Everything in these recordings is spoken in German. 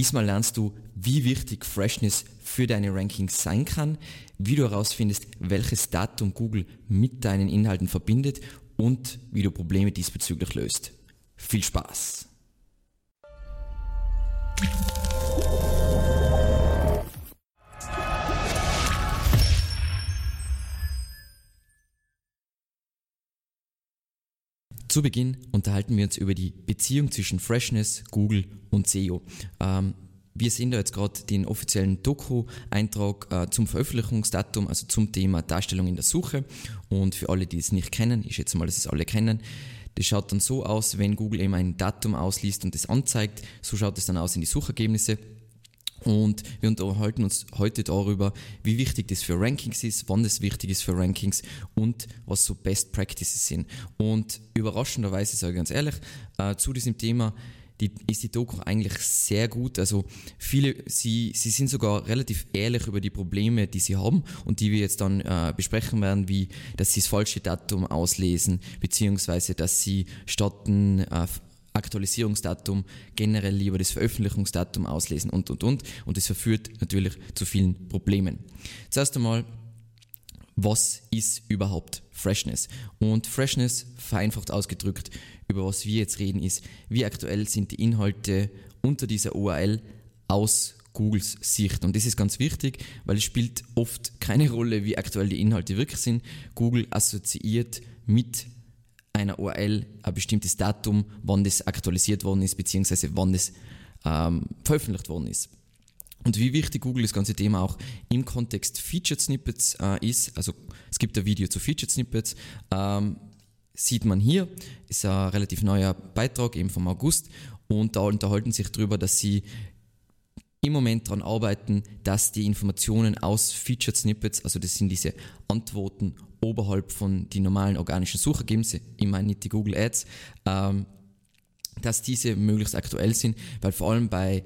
Diesmal lernst du, wie wichtig Freshness für deine Rankings sein kann, wie du herausfindest, welches Datum Google mit deinen Inhalten verbindet und wie du Probleme diesbezüglich löst. Viel Spaß! Zu Beginn unterhalten wir uns über die Beziehung zwischen Freshness, Google und SEO. Ähm, wir sehen da jetzt gerade den offiziellen Doku-Eintrag äh, zum Veröffentlichungsdatum, also zum Thema Darstellung in der Suche. Und für alle, die es nicht kennen, ich schätze mal, dass es alle kennen, das schaut dann so aus, wenn Google eben ein Datum ausliest und es anzeigt, so schaut es dann aus in die Suchergebnisse. Und wir unterhalten uns heute darüber, wie wichtig das für Rankings ist, wann das wichtig ist für Rankings und was so Best Practices sind. Und überraschenderweise, sage ich ganz ehrlich, äh, zu diesem Thema die, ist die Doku eigentlich sehr gut. Also viele, sie, sie sind sogar relativ ehrlich über die Probleme, die sie haben und die wir jetzt dann äh, besprechen werden, wie dass sie das falsche Datum auslesen, beziehungsweise dass sie statt äh, Aktualisierungsdatum generell lieber das Veröffentlichungsdatum auslesen und und und. Und das verführt natürlich zu vielen Problemen. Zuerst einmal, was ist überhaupt Freshness? Und Freshness, vereinfacht ausgedrückt, über was wir jetzt reden, ist, wie aktuell sind die Inhalte unter dieser URL aus Googles Sicht. Und das ist ganz wichtig, weil es spielt oft keine Rolle, wie aktuell die Inhalte wirklich sind. Google assoziiert mit einer URL ein bestimmtes Datum, wann das aktualisiert worden ist, beziehungsweise wann das ähm, veröffentlicht worden ist. Und wie wichtig Google das ganze Thema auch im Kontext Featured Snippets äh, ist, also es gibt ein Video zu Featured Snippets, ähm, sieht man hier, ist ein relativ neuer Beitrag eben vom August und da unterhalten sich darüber, dass sie im Moment daran arbeiten, dass die Informationen aus Featured Snippets, also das sind diese Antworten oberhalb von die normalen organischen Suchergebnisse, ich meine nicht die Google Ads, ähm, dass diese möglichst aktuell sind, weil vor allem bei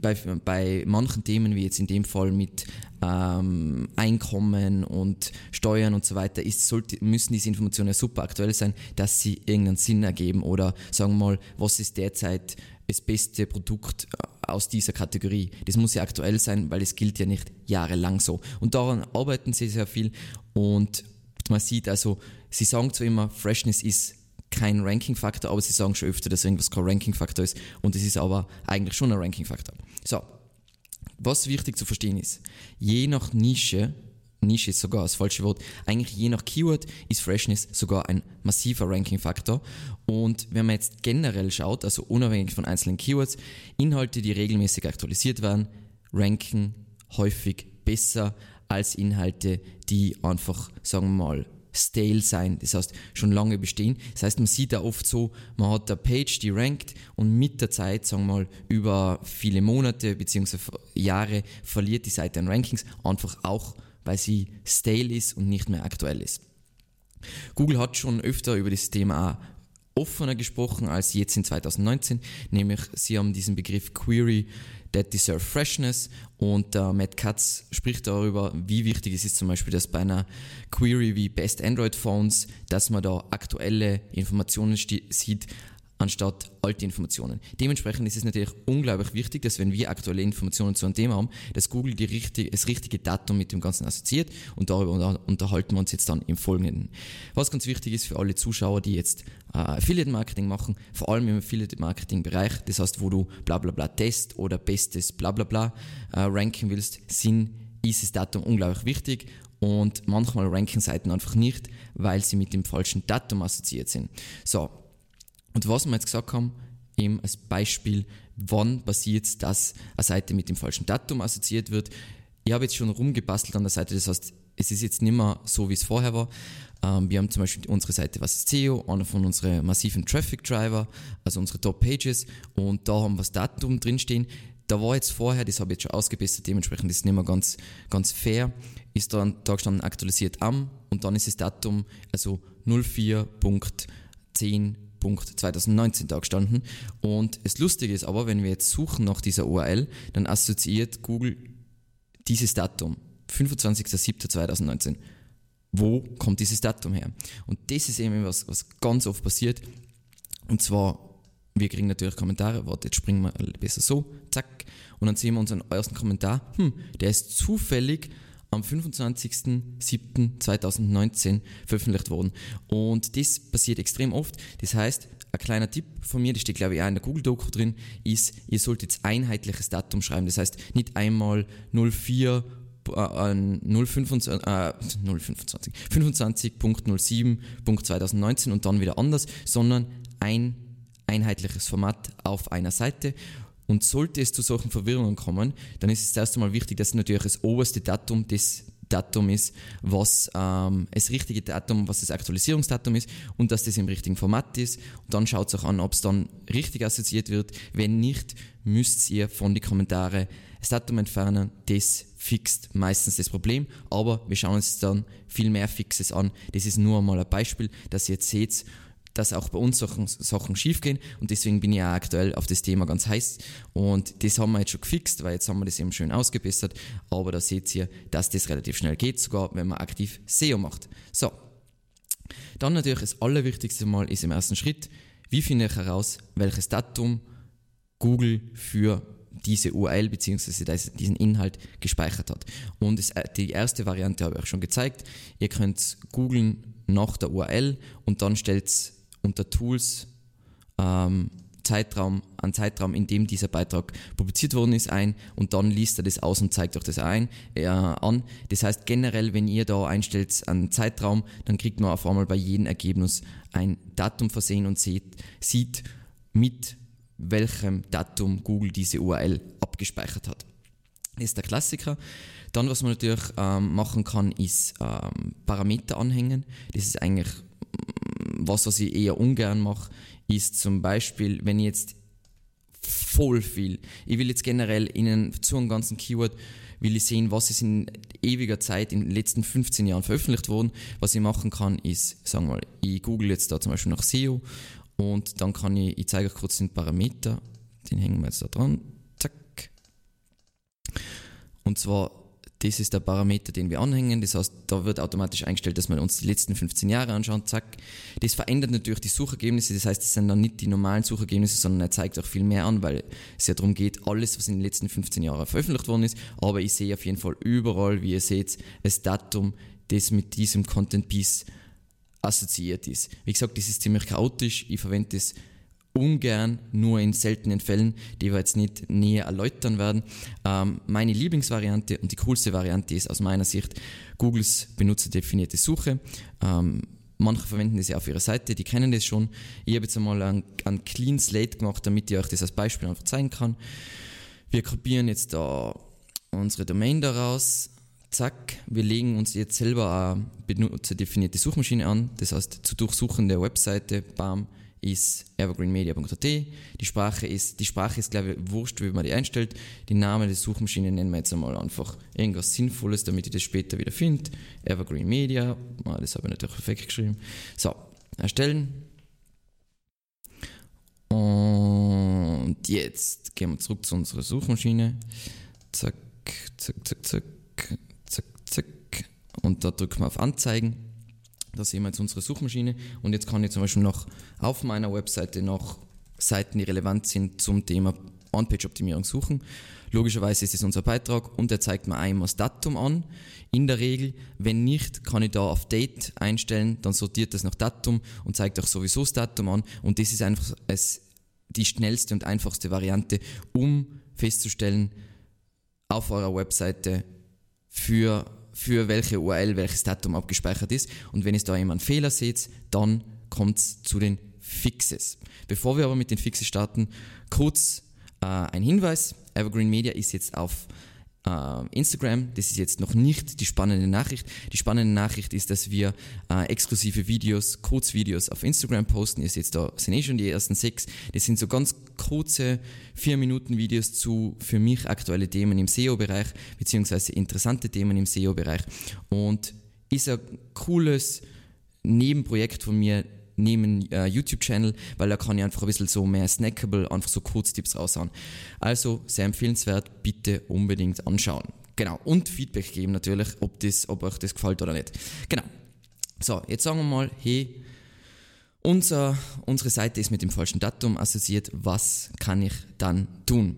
bei, bei manchen Themen, wie jetzt in dem Fall mit ähm, Einkommen und Steuern und so weiter, ist, sollte, müssen diese Informationen super aktuell sein, dass sie irgendeinen Sinn ergeben oder sagen wir mal, was ist derzeit das beste Produkt äh, aus dieser Kategorie. Das muss ja aktuell sein, weil es gilt ja nicht jahrelang so. Und daran arbeiten sie sehr viel und man sieht also, sie sagen zwar immer, Freshness ist kein Ranking-Faktor, aber sie sagen schon öfter, dass irgendwas kein Ranking-Faktor ist und es ist aber eigentlich schon ein Ranking-Faktor. So, was wichtig zu verstehen ist, je nach Nische, Nische ist sogar das falsche Wort, eigentlich je nach Keyword ist Freshness sogar ein massiver Ranking-Faktor und wenn man jetzt generell schaut, also unabhängig von einzelnen Keywords, Inhalte, die regelmäßig aktualisiert werden, ranken häufig besser als Inhalte, die einfach, sagen wir mal, stale sein, das heißt schon lange bestehen. Das heißt, man sieht da oft so, man hat eine Page, die rankt und mit der Zeit, sagen wir mal, über viele Monate bzw. Jahre verliert die Seite an Rankings, einfach auch, weil sie stale ist und nicht mehr aktuell ist. Google hat schon öfter über das Thema offener gesprochen als jetzt in 2019, nämlich sie haben diesen Begriff Query That Deserve Freshness und äh, Matt Katz spricht darüber, wie wichtig es ist zum Beispiel, dass bei einer Query wie Best Android Phones, dass man da aktuelle Informationen sieht, anstatt alte Informationen. Dementsprechend ist es natürlich unglaublich wichtig, dass wenn wir aktuelle Informationen zu einem Thema haben, dass Google die richtige, das richtige Datum mit dem Ganzen assoziiert und darüber unterhalten wir uns jetzt dann im Folgenden. Was ganz wichtig ist für alle Zuschauer, die jetzt äh, Affiliate Marketing machen, vor allem im Affiliate Marketing Bereich, das heißt, wo du bla bla bla Test oder bestes bla bla bla äh, ranken willst, sind, ist das Datum unglaublich wichtig und manchmal ranken Seiten einfach nicht, weil sie mit dem falschen Datum assoziiert sind. So, und was wir jetzt gesagt haben, eben als Beispiel, wann passiert es, dass eine Seite mit dem falschen Datum assoziiert wird. Ich habe jetzt schon rumgebastelt an der Seite, das heißt, es ist jetzt nicht mehr so, wie es vorher war. Ähm, wir haben zum Beispiel unsere Seite Was ist SEO, einer von unseren massiven Traffic Driver, also unsere Top Pages und da haben wir das Datum drinstehen. Da war jetzt vorher, das habe ich jetzt schon ausgebessert, dementsprechend ist es nicht mehr ganz, ganz fair, ist dann da gestanden aktualisiert am und dann ist das Datum, also 04.10 2019 da gestanden. Und das Lustige ist aber, wenn wir jetzt suchen nach dieser URL, dann assoziiert Google dieses Datum, 25.07.2019. Wo kommt dieses Datum her? Und das ist eben was, was ganz oft passiert. Und zwar wir kriegen natürlich Kommentare, warte, jetzt springen wir besser so, zack. Und dann sehen wir unseren ersten Kommentar, hm, der ist zufällig am 25.07.2019 veröffentlicht worden. Und das passiert extrem oft. Das heißt, ein kleiner Tipp von mir, das steht glaube ich auch in der Google-Doku drin, ist, ihr solltet jetzt einheitliches Datum schreiben. Das heißt, nicht einmal 04 025, äh, 025, 25.07.2019 und dann wieder anders, sondern ein einheitliches Format auf einer Seite. Und sollte es zu solchen Verwirrungen kommen, dann ist es zuerst einmal wichtig, dass natürlich das oberste Datum des Datum ist, was ähm, das richtige Datum, was das Aktualisierungsdatum ist und dass das im richtigen Format ist. Und dann schaut es auch an, ob es dann richtig assoziiert wird. Wenn nicht, müsst ihr von den Kommentaren das Datum entfernen. Das fixt meistens das Problem, aber wir schauen uns dann viel mehr Fixes an. Das ist nur einmal ein Beispiel, dass ihr jetzt seht, dass auch bei uns Sachen, Sachen schiefgehen und deswegen bin ich auch aktuell auf das Thema ganz heiß und das haben wir jetzt schon gefixt, weil jetzt haben wir das eben schön ausgebessert, aber da seht ihr, dass das relativ schnell geht, sogar wenn man aktiv SEO macht. So, dann natürlich das allerwichtigste Mal ist im ersten Schritt, wie finde ich heraus, welches Datum Google für diese URL bzw. diesen Inhalt gespeichert hat. Und das, äh, die erste Variante habe ich euch schon gezeigt. Ihr könnt googeln nach der URL und dann stellt unter Tools ähm, Zeitraum, einen Zeitraum, in dem dieser Beitrag publiziert worden ist, ein und dann liest er das aus und zeigt euch das ein, äh, an. Das heißt generell, wenn ihr da einstellt einen Zeitraum, dann kriegt man auf einmal bei jedem Ergebnis ein Datum versehen und sieht, sieht mit welchem Datum Google diese URL abgespeichert hat. Das ist der Klassiker. Dann, was man natürlich ähm, machen kann, ist ähm, Parameter anhängen. Das ist eigentlich was, was ich eher ungern mache, ist zum Beispiel, wenn ich jetzt voll viel, ich will jetzt generell Ihnen zu einem ganzen Keyword, will ich sehen, was ist in ewiger Zeit in den letzten 15 Jahren veröffentlicht worden. Was ich machen kann, ist, sagen wir mal, ich google jetzt da zum Beispiel nach SEO und dann kann ich, ich zeige euch kurz den Parameter, den hängen wir jetzt da dran, zack. Und zwar das ist der Parameter, den wir anhängen. Das heißt, da wird automatisch eingestellt, dass man uns die letzten 15 Jahre anschaut. Zack. Das verändert natürlich die Suchergebnisse. Das heißt, es sind dann nicht die normalen Suchergebnisse, sondern er zeigt auch viel mehr an, weil es ja darum geht, alles, was in den letzten 15 Jahren veröffentlicht worden ist. Aber ich sehe auf jeden Fall überall, wie ihr seht, das Datum, das mit diesem Content Piece assoziiert ist. Wie gesagt, das ist ziemlich chaotisch. Ich verwende das ungern, nur in seltenen Fällen, die wir jetzt nicht näher erläutern werden. Ähm, meine Lieblingsvariante und die coolste Variante ist aus meiner Sicht Googles benutzerdefinierte Suche. Ähm, manche verwenden das ja auf ihrer Seite, die kennen das schon. Ich habe jetzt einmal einen, einen Clean Slate gemacht, damit ich euch das als Beispiel einfach zeigen kann. Wir kopieren jetzt da unsere Domain daraus. Zack, wir legen uns jetzt selber eine benutzerdefinierte Suchmaschine an, das heißt zu durchsuchen der Webseite, bam, ist evergreenmedia.at. Die Sprache ist, die Sprache ist, glaube ich, wurscht, wie man die einstellt. Die Namen der Suchmaschine nennen wir jetzt einmal einfach irgendwas Sinnvolles, damit ich das später wieder finde. Evergreen Media, ah, das habe ich natürlich perfekt geschrieben. So, erstellen. Und jetzt gehen wir zurück zu unserer Suchmaschine. Zack, zack, zack, zack, zack, zack. Und da drücken wir auf Anzeigen. Da sehen wir jetzt unsere Suchmaschine und jetzt kann ich zum Beispiel noch auf meiner Webseite nach Seiten, die relevant sind zum Thema On-Page-Optimierung suchen. Logischerweise ist es unser Beitrag und er zeigt mir einmal das Datum an. In der Regel, wenn nicht, kann ich da auf Date einstellen, dann sortiert das nach Datum und zeigt auch sowieso das Datum an. Und das ist einfach es, die schnellste und einfachste Variante, um festzustellen, auf eurer Webseite für für welche URL welches Datum abgespeichert ist. Und wenn ihr da einen Fehler seht, dann kommt es zu den Fixes. Bevor wir aber mit den Fixes starten, kurz äh, ein Hinweis. Evergreen Media ist jetzt auf Instagram. Das ist jetzt noch nicht die spannende Nachricht. Die spannende Nachricht ist, dass wir äh, exklusive Videos, Kurzvideos auf Instagram posten. Ihr seht da sind eh schon die ersten sechs. Das sind so ganz kurze vier Minuten Videos zu für mich aktuelle Themen im SEO-Bereich beziehungsweise interessante Themen im SEO-Bereich und ist ein cooles Nebenprojekt von mir, neben äh, YouTube-Channel, weil da kann ich einfach ein bisschen so mehr snackable, einfach so Kurztipps raushauen. Also sehr empfehlenswert, bitte unbedingt anschauen. Genau. Und Feedback geben natürlich, ob, das, ob euch das gefällt oder nicht. Genau. So, jetzt sagen wir mal, hey, unser, unsere Seite ist mit dem falschen Datum assoziiert. Was kann ich dann tun?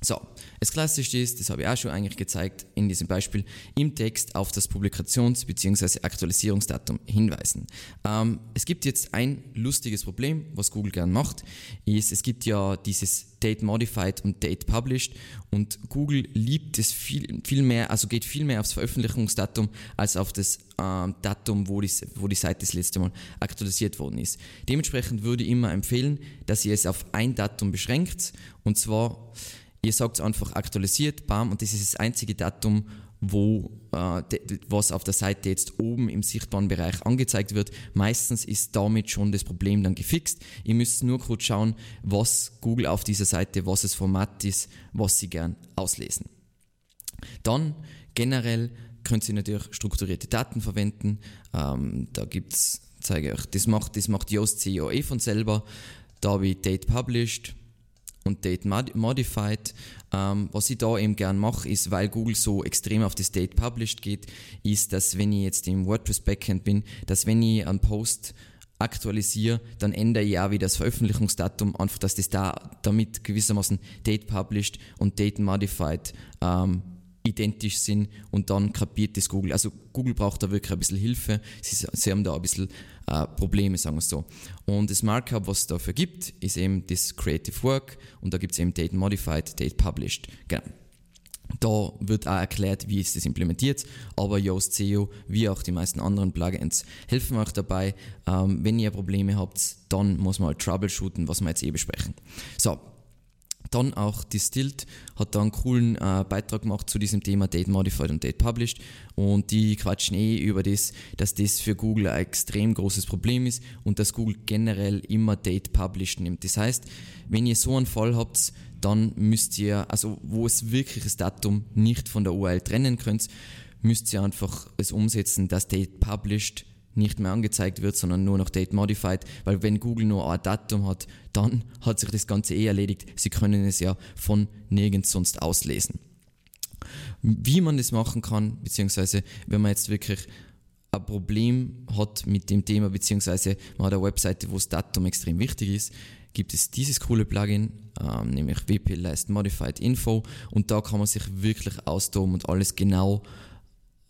So, das Klassische ist, das habe ich auch schon eigentlich gezeigt in diesem Beispiel, im Text auf das Publikations- bzw. Aktualisierungsdatum hinweisen. Ähm, es gibt jetzt ein lustiges Problem, was Google gern macht, ist, es gibt ja dieses Date Modified und Date Published und Google liebt es viel, viel mehr, also geht viel mehr aufs Veröffentlichungsdatum als auf das ähm, Datum, wo die, wo die Seite das letzte Mal aktualisiert worden ist. Dementsprechend würde ich immer empfehlen, dass ihr es auf ein Datum beschränkt und zwar Ihr sagt einfach aktualisiert, bam, und das ist das einzige Datum, wo äh, was auf der Seite jetzt oben im sichtbaren Bereich angezeigt wird. Meistens ist damit schon das Problem dann gefixt. Ihr müsst nur kurz schauen, was Google auf dieser Seite, was das Format ist, was Sie gern auslesen. Dann generell könnt ihr natürlich strukturierte Daten verwenden. Ähm, da gibt's, zeige ich euch, das macht, das macht Yoast CEO eh von selber. Da habe ich Date Published, und Date Modified. Ähm, was ich da eben gern mache, ist, weil Google so extrem auf das Date Published geht, ist, dass wenn ich jetzt im WordPress Backend bin, dass wenn ich einen Post aktualisiere, dann ändere ich auch wieder das Veröffentlichungsdatum, einfach, dass das da damit gewissermaßen Date Published und Date Modified ähm, identisch sind und dann kapiert das Google. Also Google braucht da wirklich ein bisschen Hilfe. Sie, sie haben da ein bisschen äh, Probleme, sagen wir so. Und das Markup, was es dafür gibt, ist eben das Creative Work und da gibt es eben Date Modified, Date Published. Genau. Da wird auch erklärt, wie ist das implementiert, aber Yoast SEO, wie auch die meisten anderen Plugins, helfen euch dabei. Ähm, wenn ihr Probleme habt, dann muss man halt troubleshooten, was wir jetzt eh besprechen. So, dann auch Distilled hat da einen coolen äh, Beitrag gemacht zu diesem Thema Date Modified und Date Published und die quatschen eh über das, dass das für Google ein extrem großes Problem ist und dass Google generell immer Date Published nimmt. Das heißt, wenn ihr so einen Fall habt, dann müsst ihr, also wo es wirklich das Datum nicht von der URL trennen könnt, müsst ihr einfach es umsetzen, dass Date Published nicht mehr angezeigt wird, sondern nur noch Date Modified, weil wenn Google nur ein Datum hat, dann hat sich das Ganze eh erledigt. Sie können es ja von nirgends sonst auslesen. Wie man das machen kann, beziehungsweise wenn man jetzt wirklich ein Problem hat mit dem Thema, beziehungsweise man hat eine Webseite, wo das Datum extrem wichtig ist, gibt es dieses coole Plugin, ähm, nämlich WP Last Modified Info und da kann man sich wirklich austoben und alles genau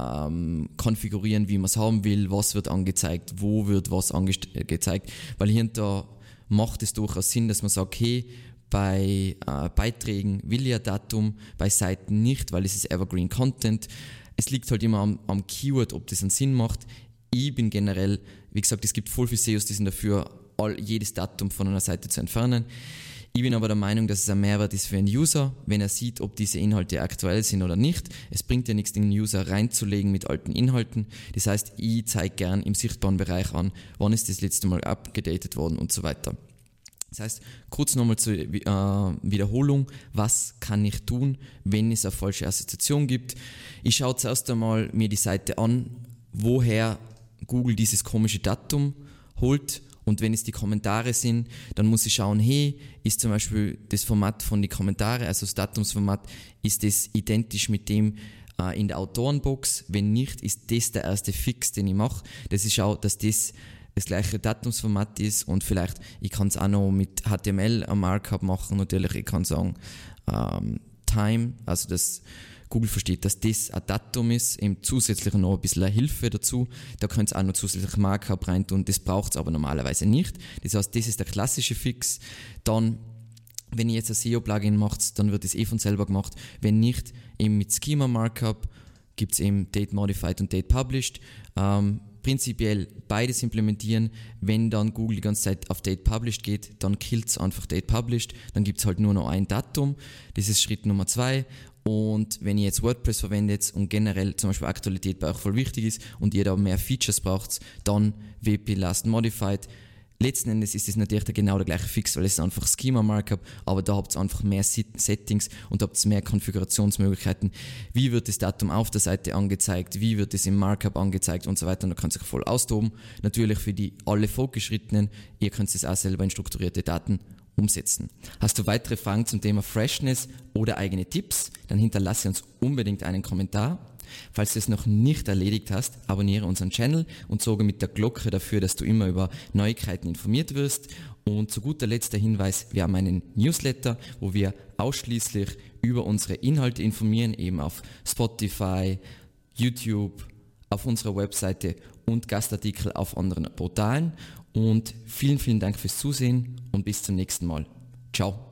ähm, konfigurieren, wie man es haben will, was wird angezeigt, wo wird was angezeigt, weil hier und da macht es durchaus Sinn, dass man sagt, okay, bei äh, Beiträgen will ich ein Datum, bei Seiten nicht, weil es ist Evergreen Content. Es liegt halt immer am, am Keyword, ob das einen Sinn macht. Ich bin generell, wie gesagt, es gibt voll viele SEOs, die sind dafür, all, jedes Datum von einer Seite zu entfernen. Ich bin aber der Meinung, dass es ein Mehrwert ist für einen User, wenn er sieht, ob diese Inhalte aktuell sind oder nicht. Es bringt ja nichts, den User reinzulegen mit alten Inhalten. Das heißt, ich zeige gern im sichtbaren Bereich an, wann ist das letzte Mal abgedatet worden und so weiter. Das heißt, kurz nochmal zur äh, Wiederholung, was kann ich tun, wenn es eine falsche Assoziation gibt? Ich schaue zuerst einmal mir die Seite an, woher Google dieses komische Datum holt und wenn es die Kommentare sind, dann muss ich schauen, hey, ist zum Beispiel das Format von den Kommentaren, also das Datumsformat, ist das identisch mit dem äh, in der Autorenbox? Wenn nicht, ist das der erste Fix, den ich mache. Das ist auch, dass das das gleiche Datumsformat ist und vielleicht, ich kann es auch noch mit HTML am Markup machen, natürlich, ich kann sagen, ähm, Time, also das Google versteht, dass das ein Datum ist, eben zusätzlich noch ein bisschen Hilfe dazu. Da könnt ihr auch noch zusätzlich Markup reintun, das braucht es aber normalerweise nicht. Das heißt, das ist der klassische Fix. Dann wenn ihr jetzt ein SEO-Plugin macht, dann wird es eh von selber gemacht. Wenn nicht, eben mit Schema Markup gibt es eben Date Modified und Date Published. Ähm, prinzipiell beides implementieren. Wenn dann Google die ganze Zeit auf Date Published geht, dann killt es einfach Date Published. Dann gibt es halt nur noch ein Datum. Das ist Schritt Nummer zwei. Und wenn ihr jetzt WordPress verwendet und generell zum Beispiel Aktualität bei euch voll wichtig ist und ihr da mehr Features braucht, dann WP Last Modified. Letzten Endes ist es natürlich genau der gleiche Fix, weil es einfach Schema Markup, aber da habt ihr einfach mehr Settings und habt mehr Konfigurationsmöglichkeiten. Wie wird das Datum auf der Seite angezeigt? Wie wird es im Markup angezeigt und so weiter? Und da könnt ihr sich voll austoben. Natürlich für die alle Fortgeschrittenen, ihr könnt es auch selber in strukturierte Daten umsetzen. Hast du weitere Fragen zum Thema Freshness oder eigene Tipps? Dann hinterlasse uns unbedingt einen Kommentar. Falls du es noch nicht erledigt hast, abonniere unseren Channel und sorge mit der Glocke dafür, dass du immer über Neuigkeiten informiert wirst. Und zu guter Letzt der Hinweis, wir haben einen Newsletter, wo wir ausschließlich über unsere Inhalte informieren, eben auf Spotify, YouTube, auf unserer Webseite und Gastartikel auf anderen Portalen. Und vielen, vielen Dank fürs Zusehen und bis zum nächsten Mal. Ciao.